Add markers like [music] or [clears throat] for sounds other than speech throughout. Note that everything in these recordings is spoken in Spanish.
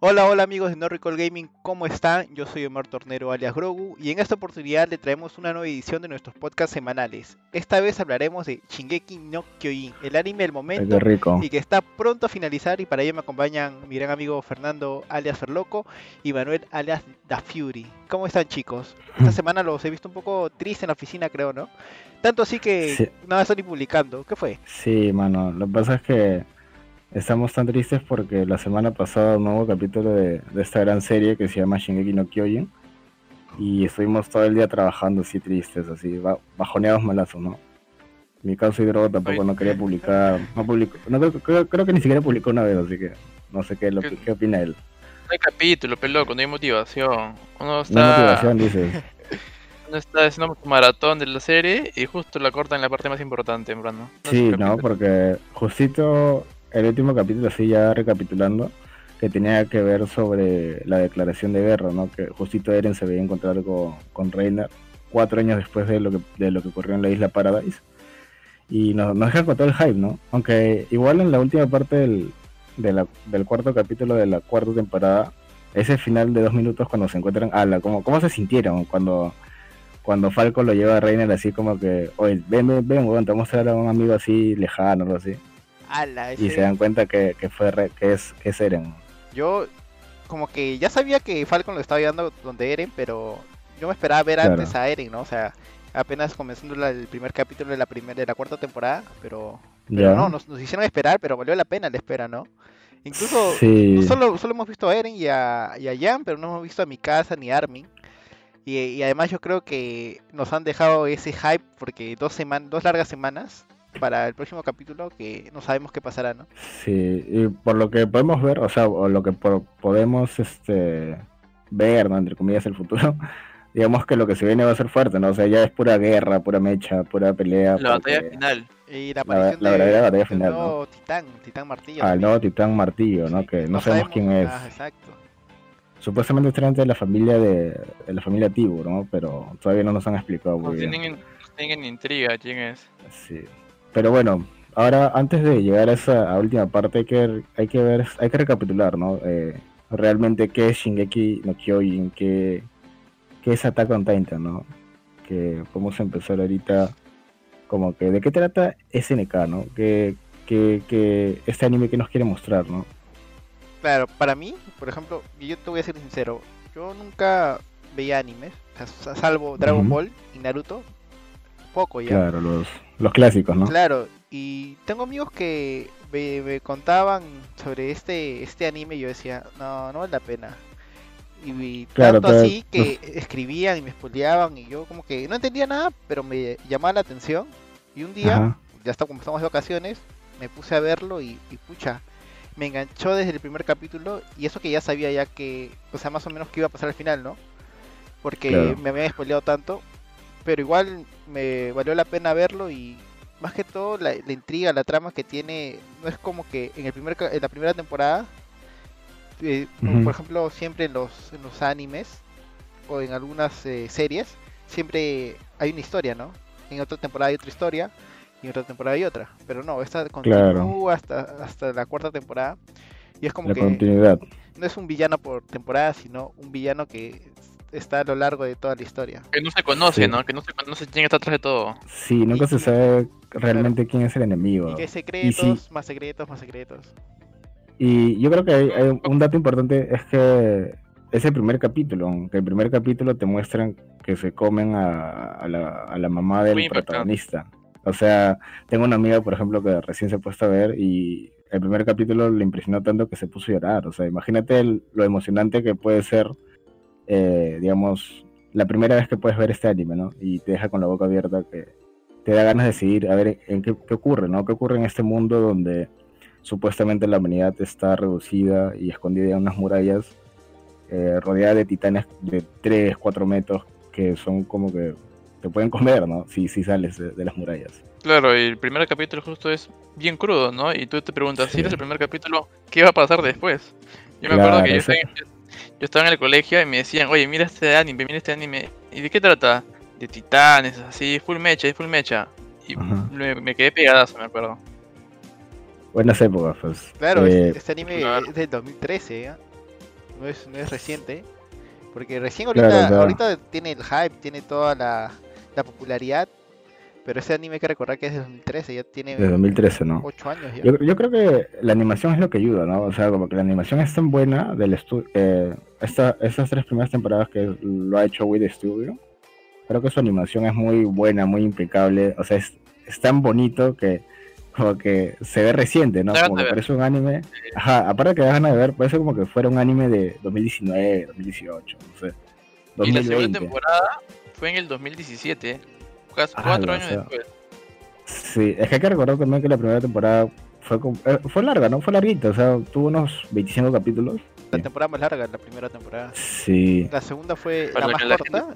Hola, hola amigos de No Recall Gaming, ¿cómo están? Yo soy Omar Tornero alias Grogu y en esta oportunidad le traemos una nueva edición de nuestros podcasts semanales. Esta vez hablaremos de Shingeki no Kyojin, el anime del momento y que está pronto a finalizar y para ello me acompañan mi gran amigo Fernando alias Ferloco y Manuel alias Da Fury. ¿Cómo están chicos? Esta [laughs] semana los he visto un poco tristes en la oficina creo, ¿no? Tanto así que nada están ni publicando. ¿Qué fue? Sí, mano, lo que pasa es que Estamos tan tristes porque la semana pasada un nuevo capítulo de, esta gran serie que se llama Shingeki no Kyojin y estuvimos todo el día trabajando así tristes, así bajoneados malazos, ¿no? Mi caso Hidrogo tampoco no quería publicar, no publicó, no, creo, creo, que ni siquiera publicó una vez, así que no sé qué, lo, qué, opina él. No hay capítulo, peloco, no hay motivación. Uno está... No hay motivación, dices. [laughs] Uno está haciendo un maratón de la serie y justo la corta en la parte más importante, en verdad. sí, no, porque justito el último capítulo, así ya recapitulando, que tenía que ver sobre la declaración de guerra, ¿no? Que justito Eren se veía encontrar con, con Reiner cuatro años después de lo que de lo que ocurrió en la isla Paradise. Y nos, nos deja todo el hype, ¿no? Aunque igual en la última parte del, del cuarto capítulo de la cuarta temporada, ese final de dos minutos cuando se encuentran, ala, ¿cómo, cómo se sintieron cuando cuando Falco lo lleva a Reiner así como que, oye, ven, ven, ven, te vamos a mostrar a un amigo así lejano, algo así. Y se dan cuenta que, fue que es, que es Eren. Yo como que ya sabía que Falcon lo estaba llevando donde Eren, pero yo me esperaba ver antes a Eren, ¿no? O sea, apenas comenzando el primer capítulo de la primera de la cuarta temporada, pero, no, nos, hicieron esperar, pero valió la pena la espera, ¿no? Incluso solo, solo hemos visto a Eren y a, y a Jan, pero no hemos visto a Mikasa ni a Armin. Y, y, además yo creo que nos han dejado ese hype porque dos, semanas dos largas semanas para el próximo capítulo que no sabemos qué pasará, ¿no? Sí, y por lo que podemos ver, o sea, o lo que podemos este ver, ¿no? entre comillas, el futuro, [laughs] digamos que lo que se viene va a ser fuerte, ¿no? O sea, ya es pura guerra, pura mecha, pura pelea. La batalla final. Y la aparición la, verdadera batalla final. El nuevo Titán, Titán Martillo. Ah, el nuevo Titán Martillo, ¿no? Que no, sabemos, quién es. Ah, exacto. Supuestamente es de la familia de, de, la familia Tibur, ¿no? Pero todavía no nos han explicado muy bien. Tienen, tienen intriga quién es. Sí. Pero bueno, ahora antes de llegar a esa última parte hay que, hay que ver, hay que recapitular, ¿no? Eh, realmente qué es Shingeki no Kyojin, qué, qué es Attack on Titan, ¿no? Que vamos a empezar ahorita como que de qué trata SNK, ¿no? Que, que, que este anime que nos quiere mostrar, ¿no? Claro, para mí, por ejemplo, yo te voy a ser sincero, yo nunca veía animes, salvo Dragon Ball y Naruto, poco ya. Claro, los, los clásicos, ¿no? Claro, y tengo amigos que me, contaban sobre este, este anime y yo decía, no, no vale la pena. Y, tanto así que escribían y me spoileaban y yo como que no entendía nada, pero me llamaba la atención. Y un día, ya está, como estamos de vacaciones, me puse a verlo y, pucha, me enganchó desde el primer capítulo y eso que ya sabía ya que, o sea, más o menos que iba a pasar al final, ¿no? Porque me había spoileado tanto pero igual me valió la pena verlo y más que todo la, intriga, la trama que tiene, no es como que en, el primer, en la primera temporada, eh, por ejemplo, siempre en los, en los animes o en algunas eh, series, siempre hay una historia, ¿no? En otra temporada hay otra historia y en otra temporada hay otra, pero no, esta continúa hasta, hasta la cuarta temporada y es como la que continuidad. no es un villano por temporada, sino un villano que está a lo largo de toda la historia. Que no se conoce, ¿no? Que no se conoce quién está atrás de todo. Sí, nunca se sabe realmente quién es el enemigo. Y que secretos, más secretos, más secretos. Y yo creo que hay, un dato importante es que es el primer capítulo, que el primer capítulo te muestran que se comen a, la, mamá del protagonista. O sea, tengo una amiga, por ejemplo, que recién se ha puesto a ver y el primer capítulo le impresionó tanto que se puso a llorar. O sea, imagínate lo emocionante que puede ser eh, digamos, la primera vez que puedes ver este anime, ¿no? Y te deja con la boca abierta que te da ganas de seguir a ver en qué, ocurre, ¿no? ¿Qué ocurre en este mundo donde supuestamente la humanidad está reducida y escondida en unas murallas eh, rodeada de titanes de 3, 4 metros que son como que te pueden comer, ¿no? Si, si sales de, las murallas. Claro, y el primer capítulo justo es bien crudo, ¿no? Y tú te preguntas, si es el primer capítulo, ¿qué va a pasar después? Yo me acuerdo que yo yo estaba en el colegio y me decían, oye, mira este anime, mira este anime. ¿Y de qué trata? De titanes, así, full mecha, full mecha. Y me, quedé pegadazo, me acuerdo. Buenas épocas, pues. Claro, eh, este anime es del 2013, ¿eh? no es, no es reciente. Porque recién ahorita, ahorita tiene el hype, tiene toda la, la popularidad, pero ese anime hay que recordar que es de 2013, ya tiene de 2013, ¿no? 8 años ya. Yo, creo que la animación es lo que ayuda, ¿no? O sea, como que la animación es tan buena del estudio. Eh, esta, estas tres primeras temporadas que lo ha hecho Wii Studio, creo que su animación es muy buena, muy impecable. O sea, es, es tan bonito que como que se ve reciente, ¿no? Como que parece un anime. Ajá, aparte que dejan de ver, parece como que fuera un anime de 2019, 2018, no sé. Y la segunda temporada fue en el 2017, casi ah, cuatro años después. Sí, es que hay que recordar también que la primera temporada fue, eh, fue larga, ¿no? Fue larguita, o sea, tuvo unos 25 capítulos. La temporada más larga, la primera temporada. Sí. La segunda fue la más corta.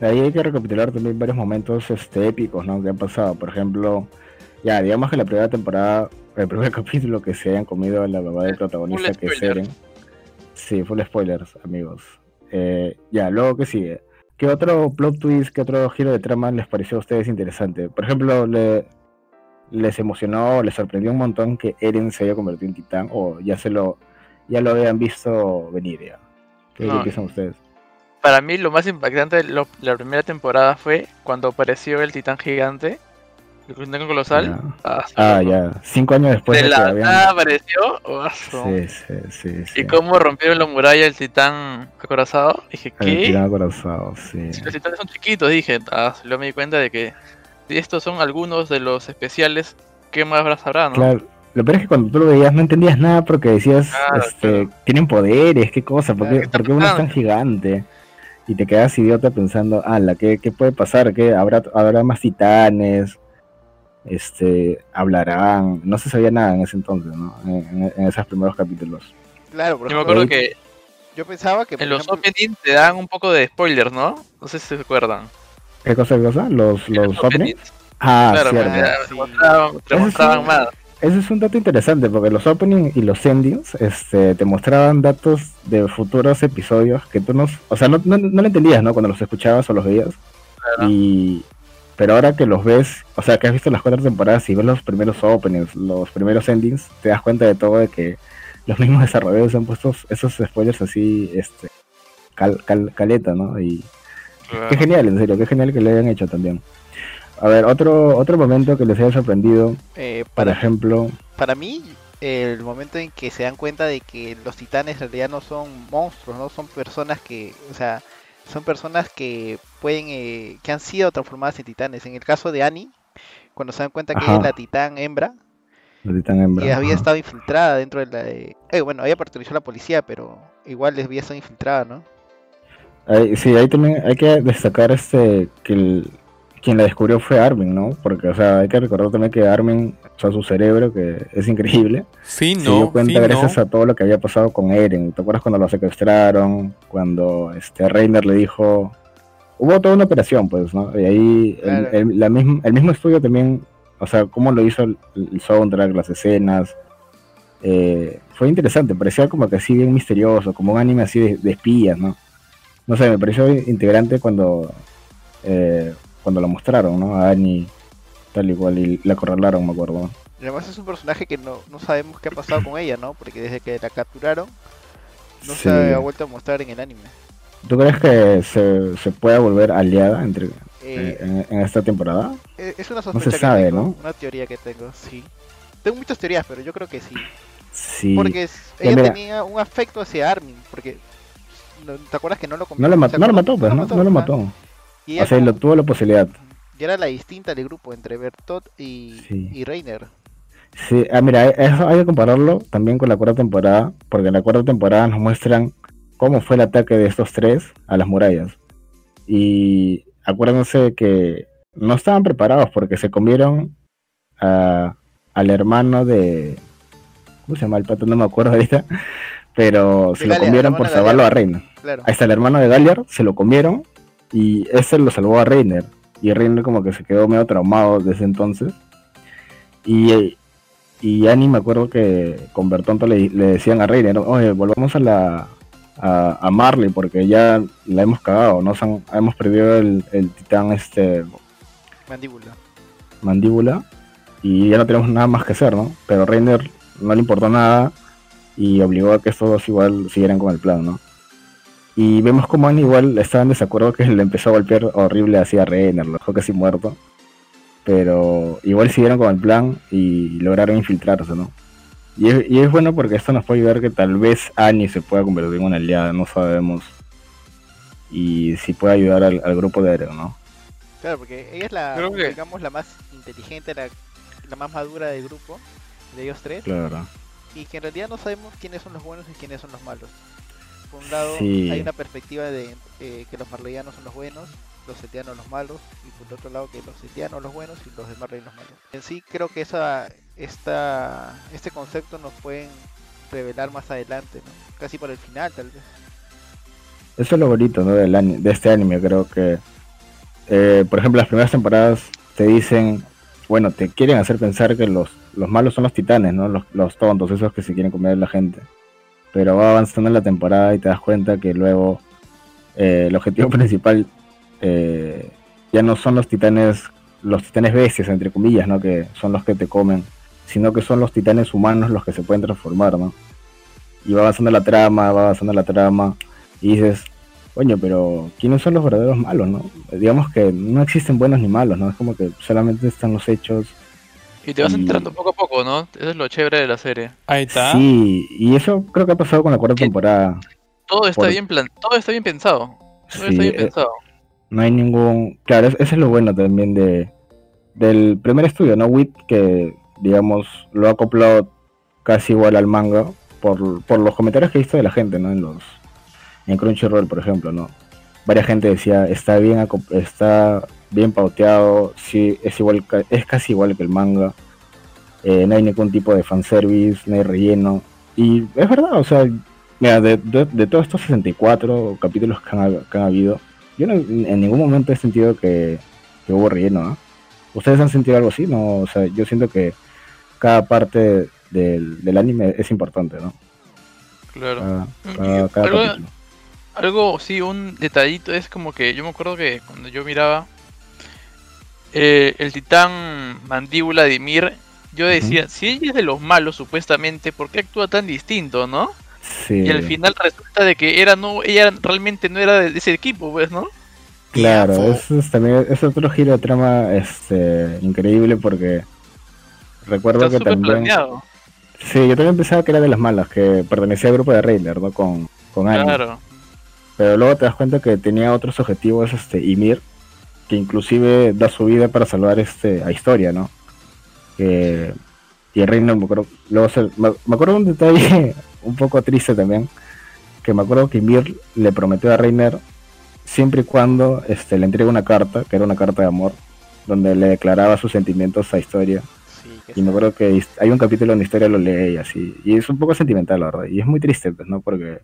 Ahí hay que recapitular también varios momentos este, épicos, ¿no? Que han pasado. Por ejemplo, ya, digamos que la primera temporada, el primer [laughs] capítulo que se hayan comido la mamá del protagonista, que es Eren. Sí, full spoilers, amigos. Eh, ya, luego que sigue. ¿Qué otro plot twist, qué otro giro de trama les pareció a ustedes interesante? Por ejemplo, le, les emocionó, les sorprendió un montón que Eren se haya convertido en titán o ya se lo ya lo habían visto venir ya. ¿Qué piensan ustedes? Para mí lo más impactante de la primera temporada fue cuando apareció el titán gigante el colosal. Ah, ah ya. Cinco años después. De, la nada apareció. sí, sí, sí, Y cómo rompieron la muralla el titán acorazado. Dije, ¿qué? El titán acorazado, sí. Si los titanes son chiquitos, dije. Ah, luego me di cuenta de que estos son algunos de los especiales. ¿Qué más habrá, no? Claro. Lo peor es que cuando tú lo veías no entendías nada porque decías, este, tienen poderes, qué cosa, ¿por qué, ¿por qué uno es tan gigante? Y te quedas idiota pensando, ala, ¿qué, qué puede pasar? ¿Qué, habrá, ¿Habrá más titanes? Este, hablarán, no se sabía nada en ese entonces, ¿no? En, esos primeros capítulos. Claro, yo me acuerdo que yo pensaba que en los openings te dan un poco de spoilers, ¿no? No sé si se acuerdan. ¿Qué cosa, qué cosa? ¿Los, los, openings? Ah, claro, cierto. Te mostraban, más. Ese es un dato interesante porque los openings y los endings este, te mostraban datos de futuros episodios que tú no, o sea, no, no, no lo entendías, ¿no? Cuando los escuchabas o los veías. Y, pero ahora que los ves, o sea, que has visto las cuatro temporadas y ves los primeros openings, los primeros endings, te das cuenta de todo de que los mismos desarrolladores han puesto esos spoilers así, este, caleta, ¿no? Y qué genial, en serio, qué genial que le hayan hecho también. A ver, otro otro momento que les haya sorprendido, eh, para, por ejemplo... Para mí, el momento en que se dan cuenta de que los titanes en realidad no son monstruos, no son personas que, o sea, son personas que pueden, eh, que han sido transformadas en titanes. En el caso de Annie, cuando se dan cuenta que es la titán hembra, la titán hembra, y había estado infiltrada dentro de la... Eh, bueno, había pertenecido a la policía, pero igual les había estado infiltrada, ¿no? sí, ahí también hay que destacar este que el, quien la descubrió fue Armin, ¿no? Porque, o sea, hay que recordar también que Armin, o sea, su cerebro, que es increíble, sí, no, se dio cuenta gracias a todo lo que había pasado con Eren. ¿Te acuerdas cuando lo secuestraron? Cuando este Reiner le dijo... Hubo toda una operación, pues, ¿no? Y ahí el, la el mismo estudio también, o sea, cómo lo hizo el, soundtrack, las escenas, eh, fue interesante, parecía como que así bien misterioso, como un anime así de, de espías, ¿no? No sé, me pareció integrante cuando... Eh, cuando la mostraron, ¿no? A Annie tal igual y la acorralaron, me acuerdo. además es un personaje que no, no sabemos qué ha pasado con ella, ¿no? Porque desde que la capturaron no se ha vuelto a mostrar en el anime. ¿Tú crees que se, se pueda volver aliada entre eh, en, esta temporada? Eh, es una sospecha no se sabe, ¿no? Una teoría que tengo, sí. Tengo muchas teorías, pero yo creo que sí. Sí. Porque ella tenía un afecto hacia Armin, porque ¿te acuerdas que no lo No, lo, no lo mató, pues, no, no lo mató. Y o sea, lo, tuvo la posibilidad. Y era la distinta del grupo entre Bertot y, y Reiner. Sí, ah, mira, eso hay que compararlo también con la cuarta temporada, porque en la cuarta temporada nos muestran cómo fue el ataque de estos tres a las murallas. Y acuérdense que no estaban preparados porque se comieron a, al hermano de... ¿Cómo se llama el pato? No me acuerdo ahorita. [laughs] Pero se lo comieron por salvarlo a Reiner. Ahí está el hermano de Galliard, se lo comieron y ese lo salvó a Reiner. Y Reiner como que se quedó medio traumado desde entonces. Y, y Annie me acuerdo que con Bertonto le, decían a Reiner, oye, volvamos a la a, Marley porque ya la hemos cagado, ¿no? hemos perdido el, titán este mandíbula. Mandíbula y ya no tenemos nada más que hacer, ¿no? Pero Reiner no le importó nada y obligó a que estos dos igual siguieran con el plan, ¿no? Y vemos como Annie igual estaba en desacuerdo que le empezó a golpear horrible hacia Reiner, lo dejó casi muerto. Pero igual siguieron con el plan y lograron infiltrarse, ¿no? Y es, y es bueno porque esto nos puede ayudar que tal vez Annie se pueda convertir en una aliada, no sabemos. Y si puede ayudar al, grupo de Eren, ¿no? Claro, porque ella es la, digamos, la más inteligente, la, la más madura del grupo, de ellos tres. Claro. Y que en realidad no sabemos quiénes son los buenos y quiénes son los malos. Por un lado, hay una perspectiva de eh, que los marleyanos son los buenos, los setianos los malos, y por otro lado que los setianos los buenos y los de Marley los malos. En sí creo que esa, esta, este concepto nos pueden revelar más adelante, casi por el final tal vez. Eso es lo bonito ¿no? Del de este anime, creo que, eh, por ejemplo, las primeras temporadas te dicen, bueno, te quieren hacer pensar que los, los malos son los titanes, ¿no? Los, los tontos, esos que se quieren comer a la gente pero va avanzando en la temporada y te das cuenta que luego eh, el objetivo [laughs] principal eh, ya no son los titanes, los titanes bestias, entre comillas, ¿no? Que son los que te comen, sino que son los titanes humanos los que se pueden transformar, ¿no? Y va avanzando la trama, va avanzando la trama, y dices, coño, pero ¿quiénes son los verdaderos malos, no? Digamos que no existen buenos ni malos, ¿no? Es como que solamente están los hechos y te vas entrando poco a poco, ¿no? Eso es lo chévere de la serie. Ahí está. Sí, y eso creo que ha pasado con la cuarta temporada. Todo está bien plan todo está bien pensado. Todo está bien eh, pensado. No hay ningún. Claro, eso es lo bueno también de del primer estudio, ¿no? WIT, que digamos lo ha acoplado casi igual al manga por, por los comentarios que he visto de la gente, ¿no? En los en Crunchyroll, por ejemplo, ¿no? Varias gente decía, está bien está bien pauteado, sí, es igual es casi igual que el manga. Eh, no hay ningún tipo de fanservice, no hay relleno. Y es verdad, o sea, mira, de, todos estos 64 capítulos que han, habido, yo en ningún momento he sentido que, hubo relleno. ¿Ustedes han sentido algo así? No, o sea, yo siento que cada parte del, anime es importante, ¿no? Claro. algo, algo, sí, un detallito es como que yo me acuerdo que cuando yo miraba eh, el titán mandíbula de Mir, yo decía, si ella es de los malos supuestamente, ¿por qué actúa tan distinto, no? Y al final resulta de que era no, ella realmente no era de ese equipo, pues, ¿no? Claro, eso es también es otro giro de trama este increíble porque recuerdo que también Sí, yo también pensaba que era de las malas, que pertenecía al grupo de Reiner, ¿no? Con, con Claro. Pero luego te das cuenta que tenía otros objetivos este Ymir que inclusive da su vida para salvar este a Historia, ¿no? Que, y Reiner, me acuerdo, luego me, acuerdo un detalle [laughs] un poco triste también, que me acuerdo que Mir le prometió a Reiner siempre y cuando este, le entregue una carta, que era una carta de amor, donde le declaraba sus sentimientos a Historia. y me acuerdo que hay un capítulo donde Historia lo lee y así, y es un poco sentimental, la verdad, y es muy triste, pues, ¿no? Porque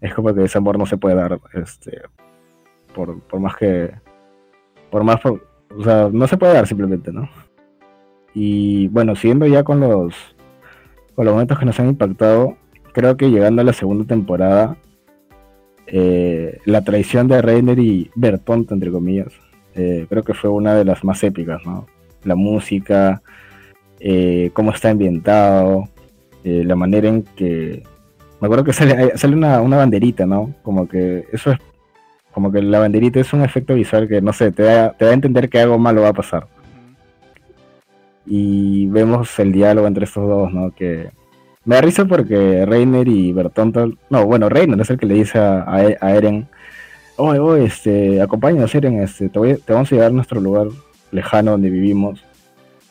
es como que ese amor no se puede dar, este, por, por más que por más, o sea, no se puede dar simplemente, ¿no? Y bueno, siguiendo ya con los, con los momentos que nos han impactado, creo que llegando a la segunda temporada, eh, la traición de Reiner y Bertont, entre comillas, eh, creo que fue una de las más épicas, ¿no? La música, eh, cómo está ambientado, la manera en que... Me acuerdo que sale, sale una, una banderita, ¿no? Como que eso es como que la banderita es un efecto visual que, no sé, te da, te da a entender que algo malo va a pasar. Y vemos el diálogo entre estos dos, ¿no? Que me da risa porque Reiner y Bertonto... No, bueno, Reiner es el que le dice a, a Eren, oye, oye, este, acompáñanos Eren, este, te, voy, te vamos a llevar a nuestro lugar lejano donde vivimos.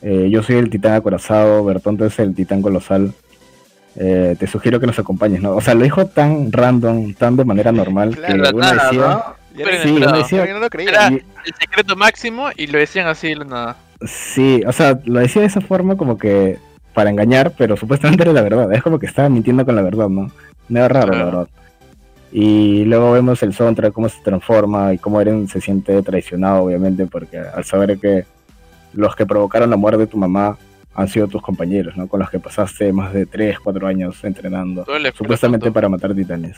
Eh, yo soy el titán acorazado, Bertonto es el titán colosal. Eh, te sugiero que nos acompañes, ¿no? O sea, lo dijo tan random, tan de manera normal que uno decía... Sí, uno decía... no lo creía. Era el secreto máximo y lo decían así de nada. Sí, o sea, lo decía de esa forma como que para engañar, pero supuestamente era la verdad. Es como que estaba mintiendo con la verdad, ¿no? No era raro, la verdad. Y luego vemos el soundtrack, cómo se transforma y cómo Eren se siente traicionado, obviamente, porque al saber que los que provocaron la muerte de tu mamá han sido tus compañeros, ¿no? Con los que pasaste más de 3, 4 años entrenando, supuestamente para matar titanes.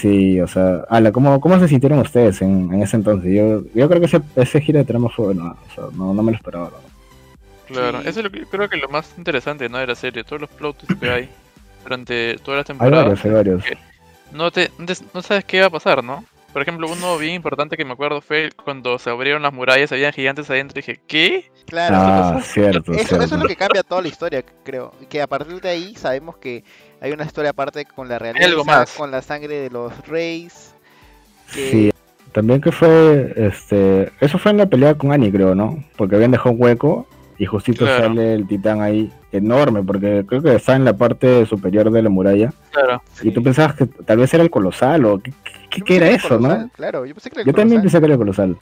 Sí, o sea, ala, ¿cómo, ¿cómo se sintieron ustedes en, ese entonces? Yo, yo creo que ese, ese giro de trama fue bueno, o sea, no, no me lo esperaba. Claro, eso es lo que, creo que lo más interesante ¿no? de la serie, todos los plots que hay. durante todas las [laughs] temporadas. Hay varios, hay varios. No, te, no sabes qué va a pasar, ¿no? Por ejemplo, uno bien importante que me acuerdo fue cuando se abrieron las murallas, habían gigantes adentro y dije, ¿qué? Claro, ah, cierto, eso, es lo que cambia toda la historia, creo. Que a partir de ahí sabemos que hay una historia aparte con la realidad, con la sangre de los reyes. Sí, también que fue, este, eso fue en la pelea con Annie, creo, ¿no? Porque habían dejado un hueco y justito sale el titán ahí enorme, porque creo que está en la parte superior de la muralla. Claro. Y tú pensabas que tal vez era el colosal o qué, qué, era eso, ¿no? Claro, yo pensé que era el Yo también pensé que era el colosal.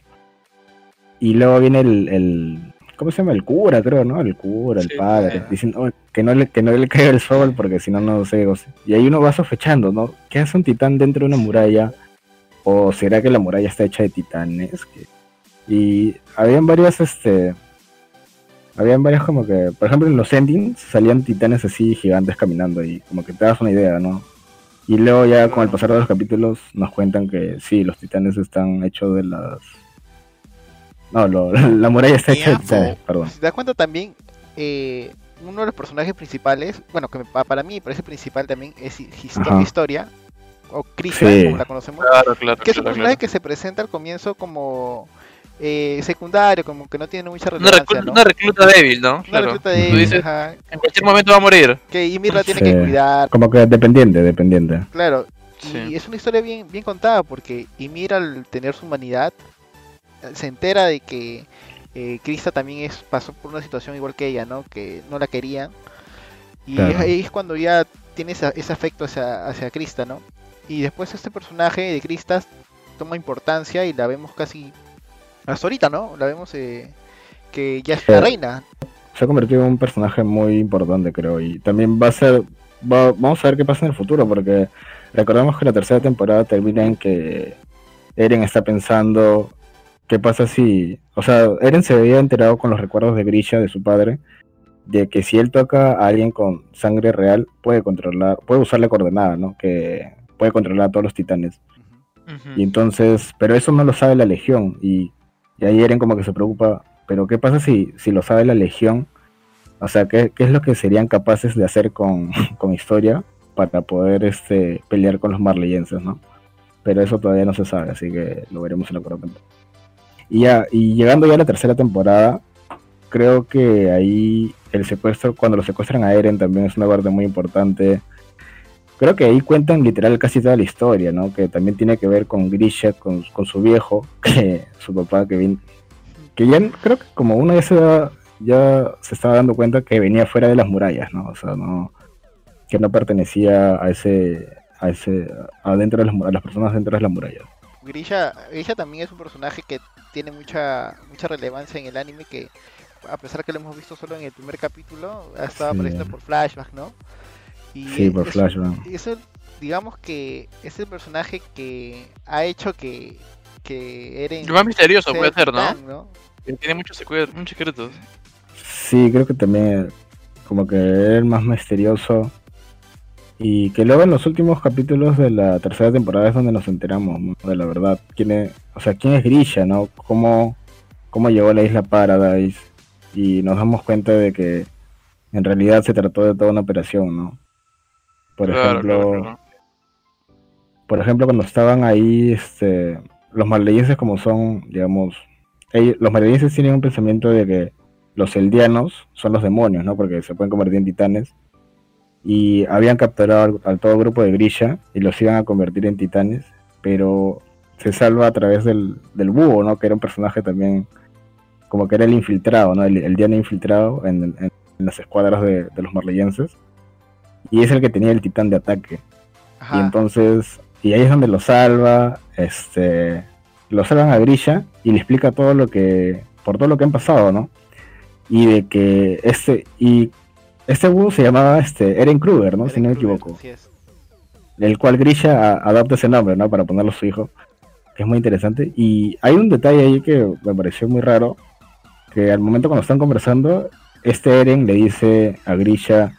Y luego viene el, el, ¿cómo se llama? El cura, creo, ¿no? El cura, el padre, diciendo que no le que no le caiga el sol porque si no no sé. Y ahí uno va sospechando, ¿no? ¿Qué hace un titán dentro de una muralla? ¿O será que la muralla está hecha de titanes? Y habían varias este habían varias como que, por ejemplo, en los endings salían titanes así gigantes caminando y como que te das una idea, ¿no? Y luego ya con el pasar de los capítulos nos cuentan que sí, los titanes están hechos de las... No, [laughs] la muralla está hecha de perdón. Si te das cuenta también, eh, uno de los personajes principales, bueno, que para mí parece principal también es Historia, o Krista, como la conocemos, claro, claro, que es un personaje que se presenta al comienzo como eh, secundario, como que no tiene mucha relevancia. Una, recluta, débil, ¿no? Una recluta débil, En cualquier momento va a morir. Que Ymir la tiene que cuidar. Como que dependiente, dependiente. Claro. Y es una historia bien, bien contada porque Ymir al tener su humanidad se entera de que eh, Krista también es, pasó por una situación igual que ella, ¿no? Que no la querían. Y ahí es cuando ya tiene ese afecto hacia, hacia Krista, ¿no? Y después este personaje de Krista toma importancia y la vemos casi hasta ahorita, ¿no? La vemos eh, que ya es la reina. Se ha convertido en un personaje muy importante, creo, y también va a ser, vamos a ver qué pasa en el futuro, porque recordamos que la tercera temporada termina en que Eren está pensando qué pasa si, o sea, Eren se había enterado con los recuerdos de Grisha, de su padre, de que si él toca a alguien con sangre real, puede controlar, puede usar la coordenada, ¿no? Que puede controlar a todos los titanes. Y entonces, pero eso no lo sabe la Legión, y y ahí Eren como que se preocupa, pero ¿qué pasa si, si lo sabe la Legión? O sea, ¿qué, es lo que serían capaces de hacer con, [laughs] historia para poder este, pelear con los marleyenses, ¿no? Pero eso todavía no se sabe, así que lo veremos en la temporada. Y, ya, y llegando ya a la tercera temporada, creo que ahí el secuestro, cuando lo secuestran a Eren también es una parte muy importante. Creo que ahí cuentan literal casi toda la historia, ¿no? Que también tiene que ver con Grisha, con, con su viejo, [laughs] que su papá que vino, que ya creo que como uno ya se ya se estaba dando cuenta que venía fuera de las murallas, ¿no? O sea, no que no pertenecía a ese a ese adentro de las, a las personas dentro de las murallas. Grisha, Grisha también es un personaje que tiene mucha mucha relevancia en el anime que a pesar que lo hemos visto solo en el primer capítulo, ha estado apareciendo por flashback, ¿no? Y sí, por flashback. Eso, digamos que es el personaje que ha hecho que que Eren... Lo más misterioso puede ser, ¿no? Tiene muchos, secretos. Sí, creo que también como que es el más misterioso. Y que luego en los últimos capítulos de la tercera temporada es donde nos enteramos de la verdad. ¿Quién es, o sea, quién es Grisha, ¿no? ¿Cómo, cómo llegó a la isla Paradise. Y nos damos cuenta de que en realidad se trató de toda una operación, ¿no? Por ejemplo, por ejemplo, cuando estaban ahí, este, los malleyenses como son, digamos, los malleyenses tienen un pensamiento de que los eldianos son los demonios, ¿no? Porque se pueden convertir en titanes. Y habían capturado al, todo grupo de Grisha y los iban a convertir en titanes, pero se salva a través del, del búho, ¿no? Que era un personaje también, como que era el infiltrado, ¿no? El, el infiltrado en, las escuadras de, los marleyenses. Y es el que tenía el titán de ataque. Y entonces y ahí es donde lo salva, este, lo salvan a Grisha y le explica todo lo que, por todo lo que han pasado, ¿no? Y de que este, y este búho se llamaba este, Eren Kruger, ¿no? si no me equivoco. El cual Grisha adopta ese nombre, ¿no? Para ponerlo a su hijo, que es muy interesante. Y hay un detalle ahí que me pareció muy raro, que al momento cuando están conversando, este Eren le dice a Grisha,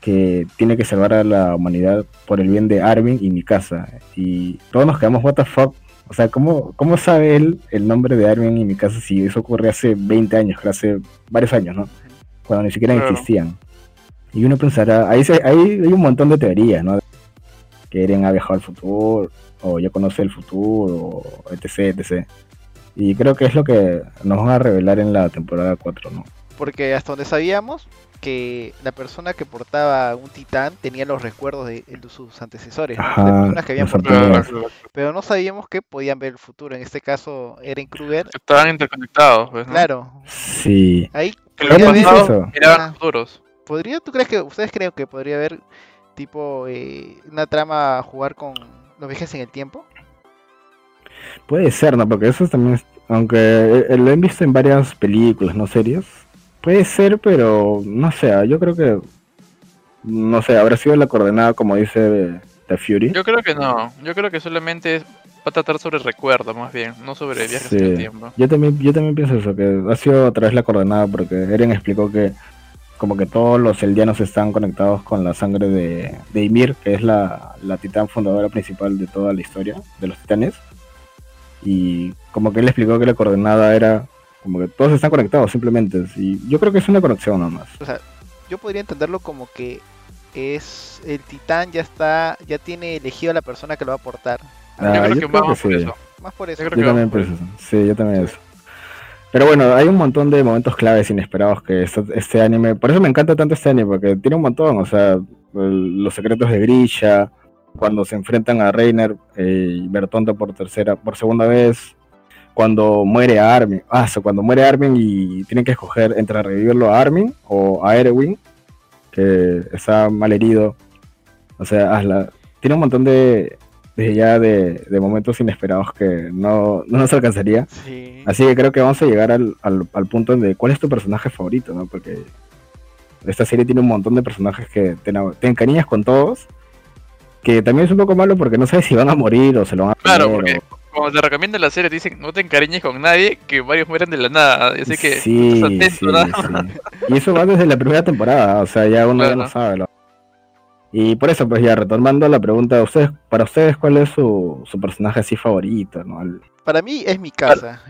que tiene que salvar a la humanidad por el bien de Armin y mi casa. Y todos nos quedamos, what the fuck. O sea, ¿cómo, ¿cómo sabe él el nombre de Armin y mi casa si eso ocurre hace 20 años, hace varios años, ¿no? Cuando ni siquiera existían. Y uno pensará, ahí, hay un montón de teorías, ¿no? Que Eren ha viajado al futuro, o ya conoce el futuro, o etc, etc. Y creo que es lo que nos van a revelar en la temporada 4, ¿no? Porque hasta donde sabíamos, que la persona que portaba un titán tenía los recuerdos de, sus antecesores, personas que habían portado, pero no sabíamos que podían ver el futuro. En este caso, Eren Kruger. Estaban interconectados, pues, Claro. Sí. Ahí miraban futuros. ¿Podría, tú crees que, ustedes creen que podría haber tipo eh, una trama jugar con los viajes en el tiempo? Puede ser, ¿no? Porque eso también, aunque eh, lo he visto en varias películas, ¿no? Series Puede ser, pero no sé, ah, yo creo que. No sé, habrá sido la coordenada como dice The Fury. Yo creo que no, yo creo que solamente va a tratar sobre recuerdo más bien, no sobre viajes en el tiempo. Yo también, yo también pienso eso, que ha sido otra vez la coordenada porque Eren explicó que como que todos los eldianos están conectados con la sangre de, de Ymir, que es la, la titán fundadora principal de toda la historia de los titanes. Y como que él explicó que la coordenada era como que todos están conectados simplemente. Y yo creo que es una conexión nomás. O sea, yo podría entenderlo como que es el titán ya está, ya tiene elegido a la persona que lo va a aportar. Ah, yo creo que por eso. Más por eso. Yo, también por eso. Sí, yo también eso. Pero bueno, hay un montón de momentos claves inesperados que este, anime, por eso me encanta tanto este anime, porque tiene un montón, o sea, los secretos de Grisha, cuando se enfrentan a Reiner eh, y Bertonto por tercera, por segunda vez, cuando muere Armin. Ah, cuando muere Armin y tienen que escoger entre revivirlo a Armin o a Erwin, que está mal herido. O sea, tiene un montón de, ya de, momentos inesperados que no, no nos alcanzaría. Así que creo que vamos a llegar al, al, punto de cuál es tu personaje favorito, ¿no? Porque esta serie tiene un montón de personajes que te, te encariñas con todos. Que también es un poco malo porque no sabes si van a morir o se lo van a Claro, porque como te recomiendo la serie, te dicen no te encariñes con nadie, que varios mueren de la nada. Así que sí, sí, Y eso va desde la primera temporada, o sea, ya uno ya no sabe. Y por eso, pues ya retomando la pregunta de ustedes, para ustedes, ¿cuál es su, su personaje así favorito? ¿no? Para mí es mi casa.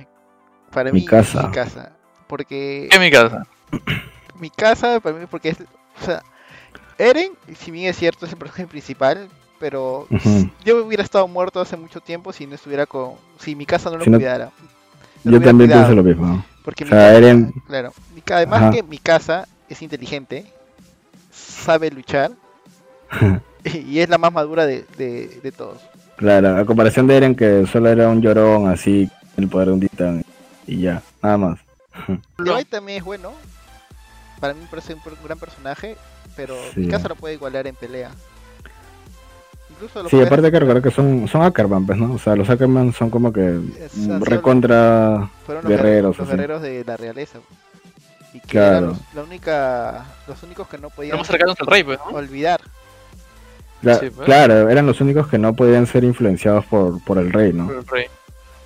Para mi mí casa. es mi casa. Porque... ¿Qué es mi casa? [clears throat] mi casa, para mí, porque es... O sea, Eren, si bien es cierto, es el personaje principal, pero yo hubiera estado muerto hace mucho tiempo si no estuviera con. Si mi casa no lo cuidara. yo también pienso lo mismo. Porque mi casa, claro, además que mi casa es inteligente, sabe luchar [laughs] y es la más madura de, de, todos. Claro, a comparación de Eren que solo era un llorón así, el poder de un titán y ya, nada más. [laughs] Levi también es bueno, para mí me parece un gran personaje, pero mi casa lo puede igualar en pelea sí, aparte que recordar que son, son Ackerman, pues, ¿no? O sea, los Ackerman son como que recontra guerreros. Los guerreros de la realeza. Y que claro. eran los, la única, los únicos que no podían rey, pues, pues. Claro, eran los únicos que no podían ser influenciados por, por el rey, ¿no? Por el rey.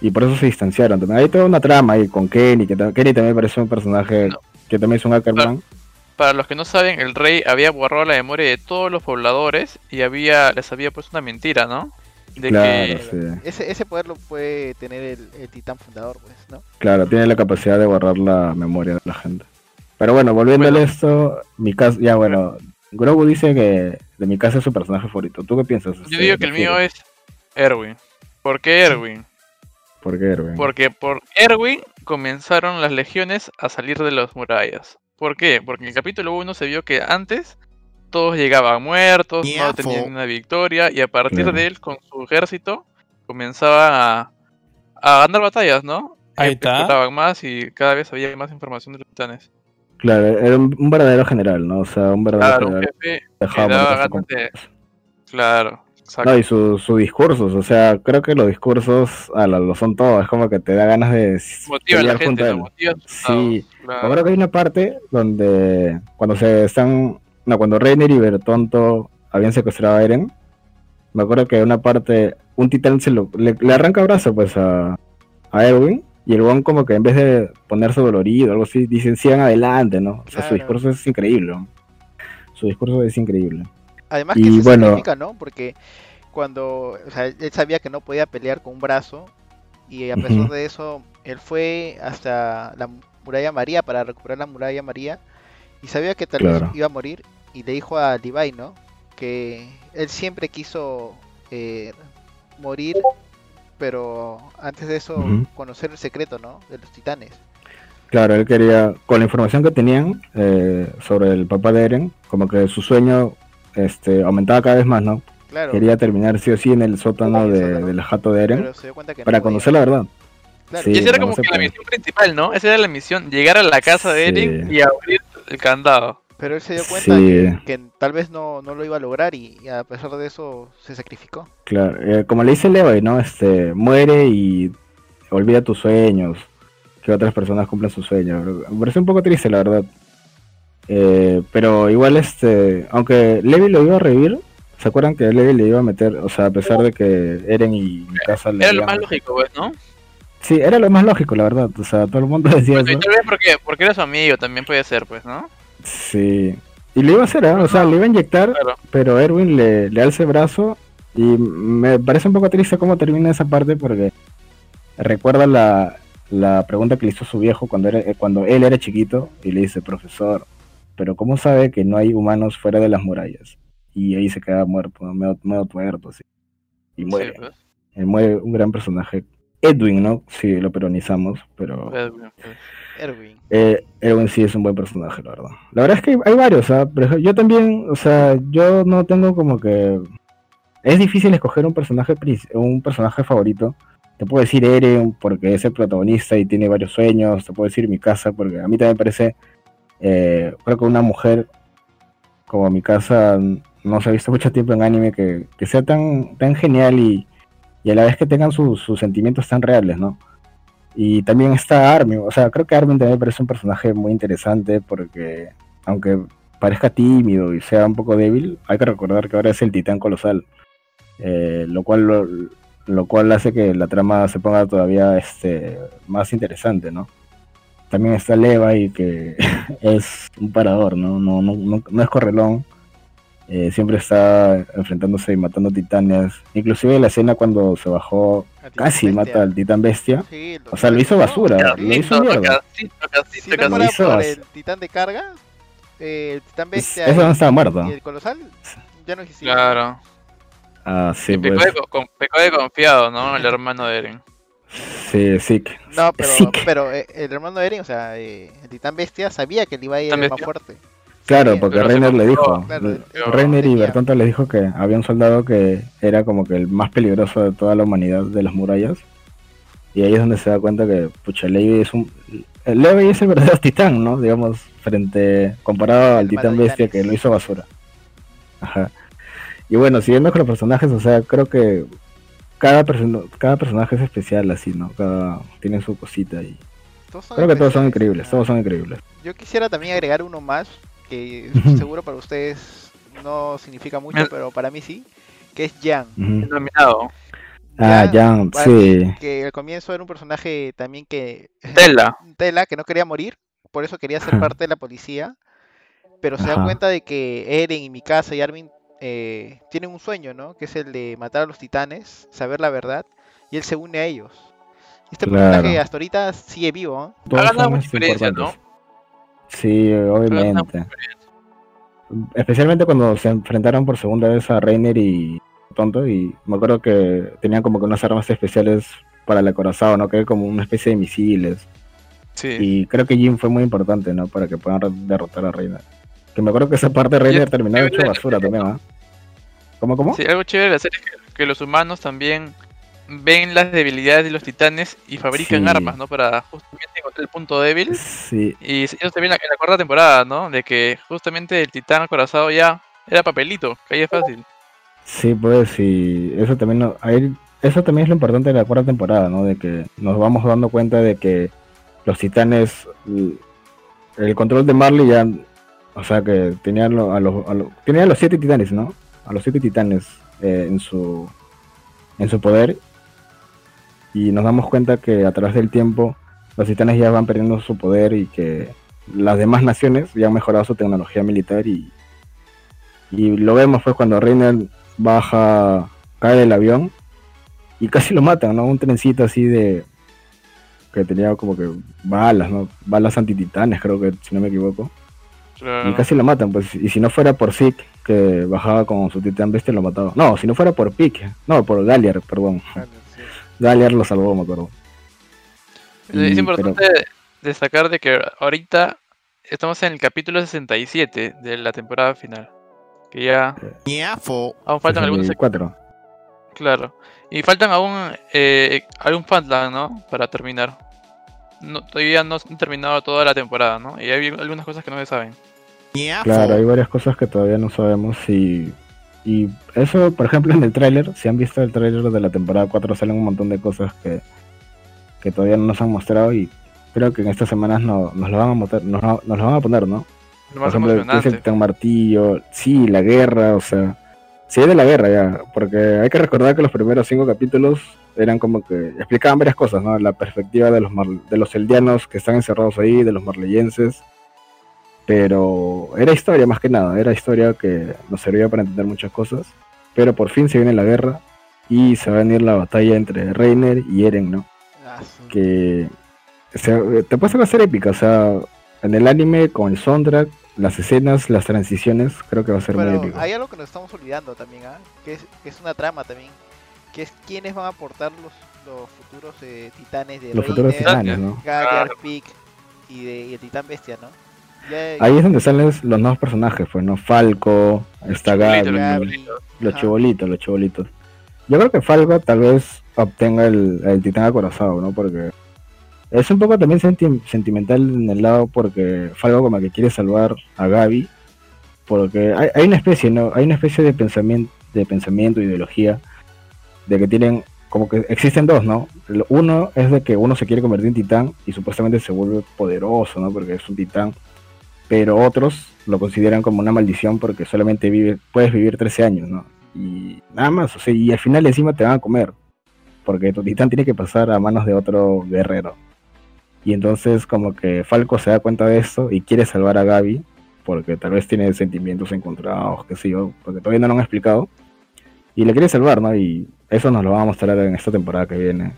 Y por eso se distanciaron. Hay toda una trama ahí con Kenny, que Kenny también parece un personaje que también es un Ackerman para los que no saben, el rey había borrado la memoria de todos los pobladores y había les había puesto una mentira, ¿no? De que... ese, ese poder lo puede tener el, titán fundador, pues, ¿no? Claro, tiene la capacidad de borrar la memoria de la gente. Pero bueno, volviendo a esto, mi casa, ya bueno, Grogu dice que de mi casa es su personaje favorito. ¿Tú qué piensas? Yo digo que el mío es Erwin. ¿Por qué Erwin? ¿Por qué Erwin? Porque por Erwin comenzaron las legiones a salir de las murallas. ¿Por qué? Porque en el capítulo 1 se vio que antes todos llegaban muertos, no tenían una victoria, y a partir de él, con su ejército, comenzaban a, ganar batallas, ¿no? Ahí está. más y cada vez había más información de los titanes. Claro, era un, verdadero general, ¿no? O sea, un verdadero claro, general. Jefe Claro, no, y sus su discursos, o sea, creo que los discursos a lo, son todos, es como que te da ganas de motiva la gente, Sí, creo que hay una parte donde cuando se están, no, cuando Reiner y Bertonto habían secuestrado a Eren, me acuerdo que una parte, un titán se lo, le, arranca brazo pues a, a Erwin y el one como que en vez de ponerse dolorido o algo así, dicen sigan adelante, ¿no? O sea, su discurso es increíble. Su discurso es increíble. Además que y significa, ¿no? Porque cuando, o sea, él sabía que no podía pelear con un brazo y a pesar de eso, él fue hasta la muralla María para recuperar la muralla María y sabía que tal vez iba a morir y le dijo a Levi, ¿no? Que él siempre quiso eh, morir, pero antes de eso conocer el secreto, ¿no? De los titanes. Claro, él quería, con la información que tenían eh, sobre el papá de Eren, como que su sueño este, aumentaba cada vez más, ¿no? Claro. Quería terminar sí o sí en el sótano, de, del jato de Eren para conocer la verdad. y esa era como que la misión principal, ¿no? Esa era la misión, llegar a la casa de Eren y abrir el candado. Pero él se dio cuenta que, tal vez no, lo iba a lograr y, a pesar de eso se sacrificó. Claro, eh, como le dice Levi, ¿no? Este, muere y olvida tus sueños, que otras personas cumplan sus sueños. Me parece un poco triste, la verdad. Eh, pero igual, este, aunque Levi lo iba a revivir, ¿se acuerdan que Levi le iba a meter, o sea, a pesar de que Eren y mi casa le Era lo más lógico, pues, ¿no? Sí, era lo más lógico, la verdad. O sea, todo el mundo [laughs] decía eso. porque, porque era su amigo, también puede ser, pues, ¿no? Sí. Y le iba a hacer, ¿eh? o sea, le iba a inyectar, pero Erwin le, le alza el brazo y me parece un poco triste cómo termina esa parte porque recuerda la, la pregunta que le hizo su viejo cuando, era, cuando él era chiquito y le dice, profesor, pero ¿cómo sabe que no hay humanos fuera de las murallas? Y ahí se queda muerto, medio, medio tuerto, así. Y muere. Pues. Él muere un gran personaje. Edwin, ¿no? Si lo peronizamos, pero... Edwin. Pues. Erwin. Eh, Erwin sí es un buen personaje, la verdad. La verdad es que hay varios, ¿ah? yo también, o sea, yo no tengo como que... Es difícil escoger un personaje, un personaje favorito. Te puedo decir Eren porque es el protagonista y tiene varios sueños. Te puedo decir mi casa porque a mí también me parece, eh, creo que una mujer como mi casa no se ha visto mucho tiempo en anime que, sea tan, tan genial y, y a la vez que tengan sus sentimientos tan reales, ¿no? Y también está Armin, o sea, creo que Armin también parece un personaje muy interesante porque, aunque parezca tímido y sea un poco débil, hay que recordar que ahora es el titán colosal, eh, lo cual lo, cual hace que la trama se ponga todavía este, más interesante, ¿no? También está Levi, que [laughs] es un parador, ¿no? No, no, no, no es correlón, eh, siempre está enfrentándose y matando titanes. Inclusive la escena cuando se bajó, casi mata al titán bestia. o sea, lo hizo basura, lo hizo mierda. Si no fuera por el titán de carga, eh, el titán bestia Eso no estaba muerto. y el colosal ya no existía. Claro. Ah, sí, y pues. pecó, de, confiado, ¿no? El hermano de Eren. Sí, sí. No, pero, pero eh, el hermano de Eren, o sea, el titán bestia sabía que el iba a ir más fuerte. Claro, porque Reiner le dijo, Reiner y Bertonto le dijo que había un soldado que era como que el más peligroso de toda la humanidad de las murallas. Y ahí es donde se da cuenta que, pucha, Levi es un... Levi es el verdadero [laughs] titán, ¿no? Digamos, frente, comparado al titán bestia que lo hizo basura. Ajá. Y bueno, siguiendo con los personajes, o sea, creo que cada, cada personaje es especial así, ¿no? Cada tiene su cosita y... Creo que todos son increíbles, todos son increíbles. Yo quisiera también agregar uno más, que seguro para ustedes no significa mucho, pero para mí sí, que es Jan. Denominado. Ah, Jan, sí. Que al comienzo era un personaje también que... [laughs] Tela. Tela, que no quería morir, por eso quería ser parte de la policía, pero se da cuenta de que Eren y Mikasa y Armin eh, tienen un sueño, ¿no? Que es el de matar a los titanes, saber la verdad, y él se une a ellos. Este personaje hasta ahorita sigue vivo. ¿no? Ha ganado mucha experiencia, ¿no? Sí, obviamente. Especialmente cuando se enfrentaron por segunda vez a Reiner y Tonto, y me acuerdo que tenían como que unas armas especiales para el acorazado, ¿no? Que era como una especie de misiles. Sí. Y creo que Jim fue muy importante, ¿no? Para que puedan derrotar a Reiner. Que me acuerdo que esa parte de Reiner terminó hecho basura también, ¿ah? ¿Cómo, cómo? Sí, algo chévere de hacer es que los humanos también ven las debilidades de los titanes y fabrican armas, ¿no? Para justamente encontrar el punto débil. Sí. Y eso ve en la, cuarta temporada, ¿no? De que justamente el titán acorazado ya era papelito, caía fácil. Sí, pues, y eso también, no, eso también es lo importante de la cuarta temporada, ¿no? De que nos vamos dando cuenta de que los titanes, el control de Marley ya, o sea, que tenían a los, tenía los siete titanes, ¿no? A los siete titanes eh, en su en su poder y nos damos cuenta que a través del tiempo los titanes ya van perdiendo su poder y que las demás naciones ya han mejorado su tecnología militar y, y lo vemos pues cuando Reiner baja, cae del avión y casi lo matan, ¿no? Un trencito así de que tenía como que balas, ¿no? Balas antititanes, creo que si no me equivoco. Y casi lo matan, pues. Y si no fuera por Zeke, que bajaba con su titán bestia, lo mataba. No, si no fuera por Pique. No, por Galliard, perdón. Galliard lo salvó, me acuerdo. es importante destacar de que ahorita estamos en el capítulo 67 de la temporada final. Que ya. Aún faltan algunos. Cuatro. Claro. Y faltan aún eh, algún fanland, ¿no? Para terminar. No, todavía no han terminado toda la temporada, ¿no? Y hay algunas cosas que no se saben. Claro, hay varias cosas que todavía no sabemos y, y eso, por ejemplo, en el tráiler, si han visto el tráiler de la temporada 4 salen un montón de cosas que, que todavía no nos han mostrado y creo que en estas semanas no, nos, lo van a mostrar, nos, nos, lo van a poner, ¿no? por ejemplo, el Tan Martillo, sí, la guerra, o sea, sí de la guerra ya, porque hay que recordar que los primeros cinco capítulos eran como que explicaban varias cosas, ¿no? La perspectiva de los, de los eldianos que están encerrados ahí, de los marleyenses, pero era historia más que nada, era historia que nos servía para entender muchas cosas, pero por fin se viene la guerra y se va a venir la batalla entre Reiner y Eren, ¿no? Ah, que te puede ser épica, o sea, en el anime con el soundtrack las escenas, las transiciones, creo que va a ser muy épico. Hay algo que nos estamos olvidando también, ¿ah? que, es, una trama también, que es quiénes van a aportar los, los futuros eh, titanes de Los futuros titanes, ¿no? y, de, el titán bestia, ¿no? Ahí es donde salen los nuevos personajes, pues, ¿no? Falco, está Gaby, los chibolitos, los chibolitos. Yo creo que Falco tal vez obtenga el, el titán acorazado, ¿no? Porque es un poco también sentimental en el lado porque Falco como que quiere salvar a Gaby. Porque hay, una especie, ¿no? Hay una especie de pensamiento, de pensamiento, ideología, de que tienen, como que existen dos, ¿no? Uno es de que uno se quiere convertir en titán y supuestamente se vuelve poderoso, ¿no? Porque es un titán. Pero otros lo consideran como una maldición porque solamente vive, puedes vivir 13 años, ¿no? Y nada más, o sea, y al final encima te van a comer. Porque tu titán tiene que pasar a manos de otro guerrero. Y entonces como que Falco se da cuenta de esto y quiere salvar a Gaby, porque tal vez tiene sentimientos encontrados, qué sé yo, porque todavía no lo han explicado. Y le quiere salvar, ¿no? Y eso nos lo van a mostrar en esta temporada que viene.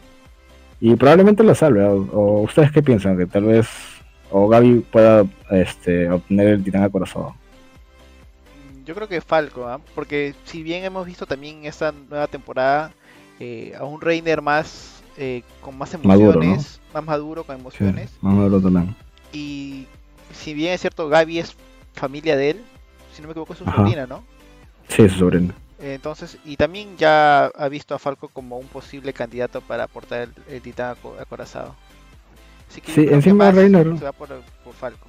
Y probablemente lo salve. ¿O, ustedes qué piensan? Que tal vez o Gaby pueda este, obtener el titán acorazado. Yo creo que Falco, ¿ah? porque si bien hemos visto también esta nueva temporada eh, a un Reiner más eh, con más emociones, más maduro con emociones. más maduro también. Y si bien es cierto, Gaby es familia de él, si no me equivoco, es su sobrina, ¿no? Sí, es su sobrina. Entonces, y también ya ha visto a Falco como un posible candidato para aportar el, titán acorazado. Así que sí, encima de Reiner. Se va por, Falco.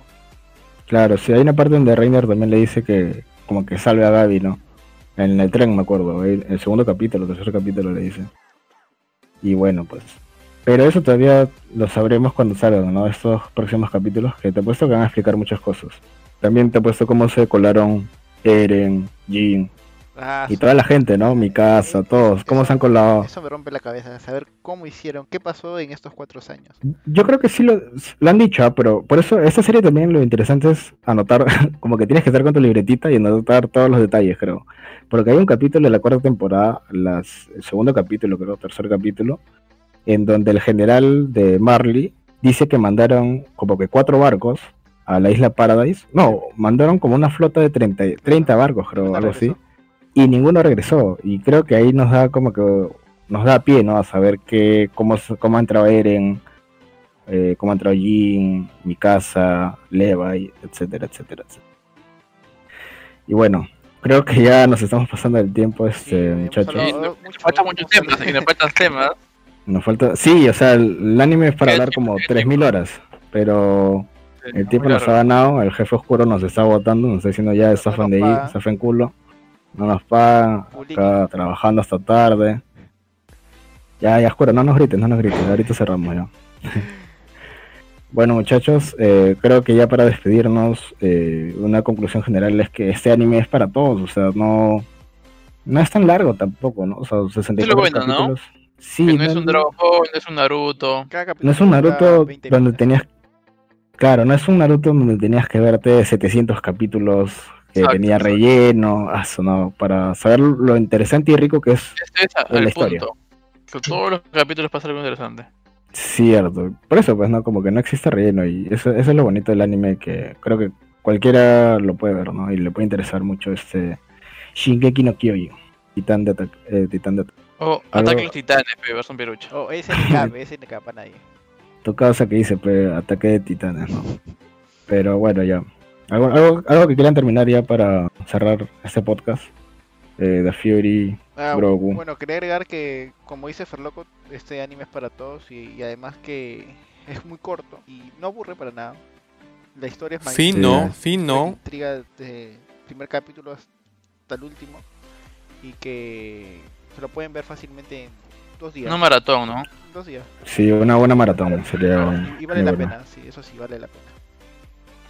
Claro, sí, hay una parte donde Reiner también le dice que como que salve a Gaby, ¿no? En el tren, me acuerdo, el segundo capítulo, el tercer capítulo le dice. Y bueno, pues. Pero eso todavía lo sabremos cuando salgan, ¿no? Estos próximos capítulos que te he puesto que van a explicar muchas cosas. También te he puesto cómo se colaron Eren, Jin ah, y toda la gente, ¿no? Mi casa, todos. ¿Cómo se han colado? Eso me rompe la cabeza, saber cómo hicieron, qué pasó en estos cuatro años. Yo creo que sí lo, lo han dicho, ¿ah? pero por eso esta serie también lo interesante es anotar, [laughs] como que tienes que estar con tu libretita y anotar todos los detalles, creo. Porque hay un capítulo de la cuarta temporada, las, el segundo capítulo, creo, tercer capítulo, en donde el general de Marley dice que mandaron como que cuatro barcos a la isla Paradise. No, mandaron como una flota de 30, 30 barcos, creo, algo así. Y ninguno regresó. Y creo que ahí nos da como que nos da pie, ¿no? A saber que, cómo, cómo ha entrado Eren, eh, cómo ha entrado Jin, Mikasa, Levi, etcétera, etcétera, etcétera. Y bueno, creo que ya nos estamos pasando el tiempo, este muchachos. Nos faltan muchos temas, y nos faltan temas. Nos falta, sí, o sea, el, anime es para hablar como 3.000 horas, pero el tiempo nos ha ganado, el jefe oscuro nos está votando, nos está diciendo ya, zafan de ahí, zafen culo, no nos pagan, acá trabajando hasta tarde. Ya, ya, oscuro, no nos grites, no nos grites, ahorita cerramos ya. [laughs] Bueno muchachos, eh, creo que ya para despedirnos, eh, una conclusión general es que este anime es para todos, o sea, no, no es tan largo tampoco, ¿no? O sea, 64 es capítulos. ¿no? Sí, no, es un Dragon Ball, no es un Naruto. No es un Naruto donde tenías, claro, no es un Naruto donde tenías que verte 700 capítulos que tenía relleno, ah, no, para saber lo interesante y rico que es, la historia. todos los capítulos pasan algo interesante. Cierto, por eso pues no, como que no existe relleno y eso, eso es lo bonito del anime que creo que cualquiera lo puede ver, ¿no? Y le puede interesar mucho este Shingeki no Kyojin, Titán de Ataque. Eh, titán de oh, Ataque los Titanes, versión perucha. Oh, SNK, SNK para nadie. Tu causa que dice, pues, Ataque de Titanes, ¿no? Pero bueno, ya. Algo, algo, algo que quieran terminar ya para cerrar este podcast. Eh, The Fury, ah, Bueno, quería agregar que, como dice Ferloco, este anime es para todos y, además que es muy corto y no aburre para nada. La historia es magnífica. Fino, fino. Intriga de primer capítulo hasta el último y que se lo pueden ver fácilmente en dos días. No maratón, ¿no? Dos días. Sí, una buena maratón sería. y, vale la pena, sí, eso sí, vale la pena.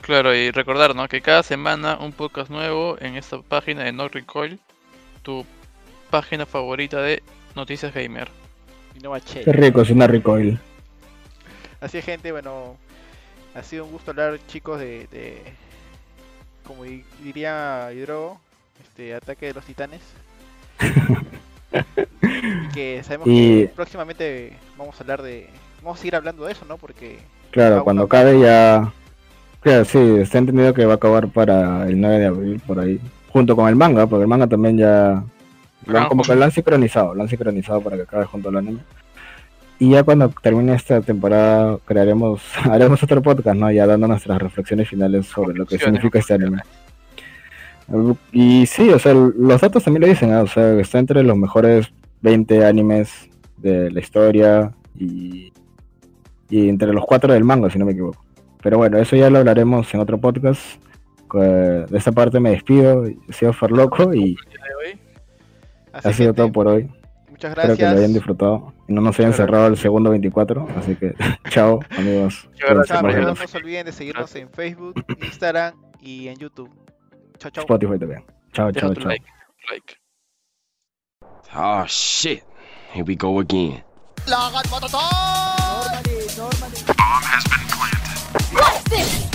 Claro, y recordar, ¿no? Que cada semana un podcast nuevo en esta página de No Recoil, tu página favorita de noticias gamer. Qué rico, es una Recoil. Así es, gente, bueno, ha sido un gusto hablar, chicos, de, de como diría Hidro, este ataque de los titanes. [laughs] y que sabemos que próximamente vamos a hablar de, vamos a seguir hablando de eso, ¿no? Porque claro, cuando acabe ya Claro, sí, está entendido que va a acabar para el 9 de abril, por ahí. Junto con el manga, porque el manga también ya. Lo como que lo han sincronizado, lo han sincronizado para que acabe junto al anime. Y ya cuando termine esta temporada, crearemos, [laughs] haremos otro podcast, ¿no? Ya dando nuestras reflexiones finales sobre lo que significa este anime. Y sí, o sea, los datos también lo dicen, o sea, está entre los mejores 20 animes de la historia y, y entre los cuatro del manga, si no me equivoco. Pero bueno, eso ya lo hablaremos en otro podcast. De esa parte me despido. He sido Farloco y ha sido todo por hoy. Muchas gracias. Espero que lo hayan disfrutado y no nos hayan cerrado el segundo 24. Así que [laughs] chao, amigos. Chao, no se olviden de seguirnos en Facebook, Instagram y en YouTube. Chao, chao. Spotify también. Chao, chao, chao. Like, like. Oh shit. Here we go again. Normally, normally. Bomb has been Thank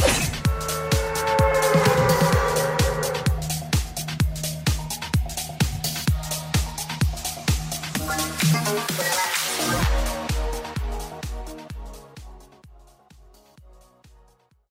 you.